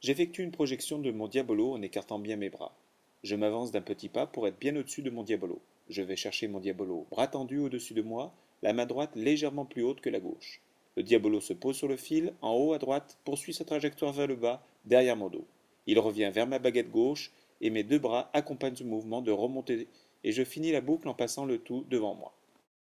J'effectue une projection de mon diabolo en écartant bien mes bras. Je m'avance d'un petit pas pour être bien au-dessus de mon diabolo. Je vais chercher mon diabolo, bras tendu au-dessus de moi, la main droite légèrement plus haute que la gauche. Le diabolo se pose sur le fil, en haut à droite, poursuit sa trajectoire vers le bas, derrière mon dos. Il revient vers ma baguette gauche, et mes deux bras accompagnent ce mouvement de remontée, et je finis la boucle en passant le tout devant moi.